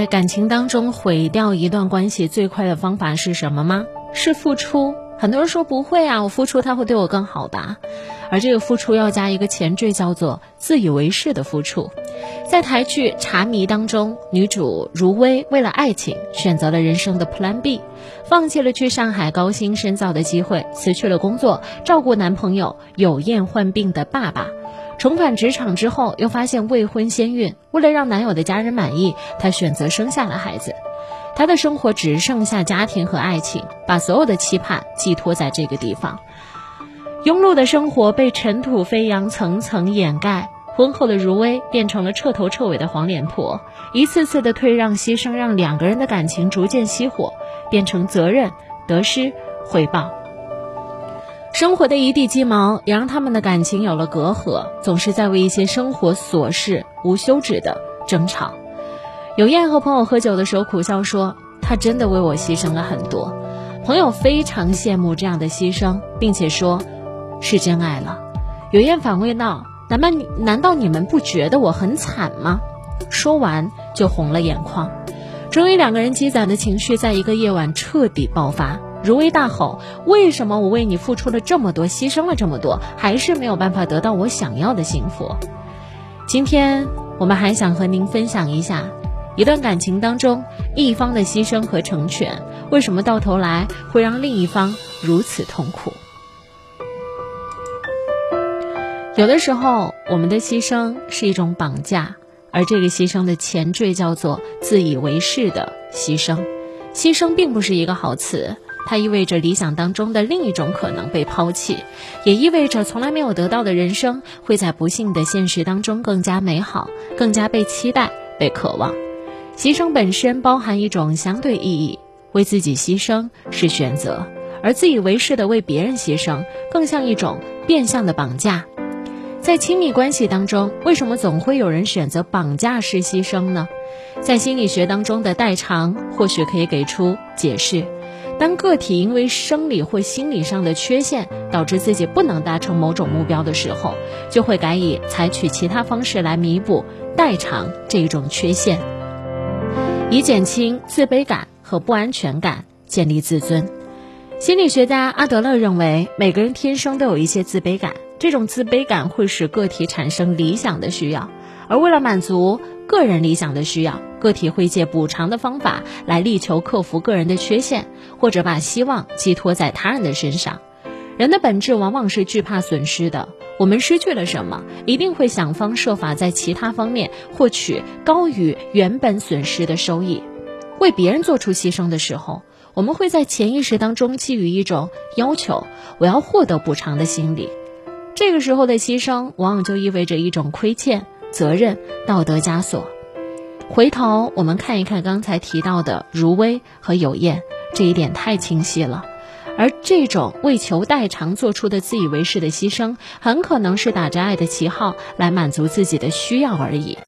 在感情当中毁掉一段关系最快的方法是什么吗？是付出。很多人说不会啊，我付出他会对我更好吧，而这个付出要加一个前缀，叫做自以为是的付出。在台剧《茶迷》当中，女主如薇为了爱情选择了人生的 Plan B，放弃了去上海高薪深造的机会，辞去了工作，照顾男朋友有燕患病的爸爸。重返职场之后，又发现未婚先孕，为了让男友的家人满意，她选择生下了孩子。她的生活只剩下家庭和爱情，把所有的期盼寄托在这个地方。庸碌的生活被尘土飞扬层层掩盖，婚后的如薇变成了彻头彻尾的黄脸婆，一次次的退让牺牲，让两个人的感情逐渐熄火，变成责任、得失、回报。生活的一地鸡毛也让他们的感情有了隔阂，总是在为一些生活琐事无休止的争吵。有燕和朋友喝酒的时候苦笑说：“他真的为我牺牲了很多。”朋友非常羡慕这样的牺牲，并且说：“是真爱了。”有燕反问道：“难道难道你们不觉得我很惨吗？”说完就红了眼眶。终于，两个人积攒的情绪在一个夜晚彻底爆发。如薇大吼：“为什么我为你付出了这么多，牺牲了这么多，还是没有办法得到我想要的幸福？”今天我们还想和您分享一下，一段感情当中一方的牺牲和成全，为什么到头来会让另一方如此痛苦？有的时候，我们的牺牲是一种绑架，而这个牺牲的前缀叫做自以为是的牺牲。牺牲并不是一个好词。它意味着理想当中的另一种可能被抛弃，也意味着从来没有得到的人生会在不幸的现实当中更加美好，更加被期待、被渴望。牺牲本身包含一种相对意义，为自己牺牲是选择，而自以为是的为别人牺牲，更像一种变相的绑架。在亲密关系当中，为什么总会有人选择绑架式牺牲呢？在心理学当中的代偿或许可以给出解释。当个体因为生理或心理上的缺陷导致自己不能达成某种目标的时候，就会改以采取其他方式来弥补代偿这一种缺陷，以减轻自卑感和不安全感，建立自尊。心理学家阿德勒认为，每个人天生都有一些自卑感，这种自卑感会使个体产生理想的需要，而为了满足个人理想的需要。个体会借补偿的方法来力求克服个人的缺陷，或者把希望寄托在他人的身上。人的本质往往是惧怕损失的。我们失去了什么，一定会想方设法在其他方面获取高于原本损失的收益。为别人做出牺牲的时候，我们会在潜意识当中基于一种要求：我要获得补偿的心理。这个时候的牺牲，往往就意味着一种亏欠、责任、道德枷锁。回头我们看一看刚才提到的如薇和有燕，这一点太清晰了。而这种为求代偿做出的自以为是的牺牲，很可能是打着爱的旗号来满足自己的需要而已。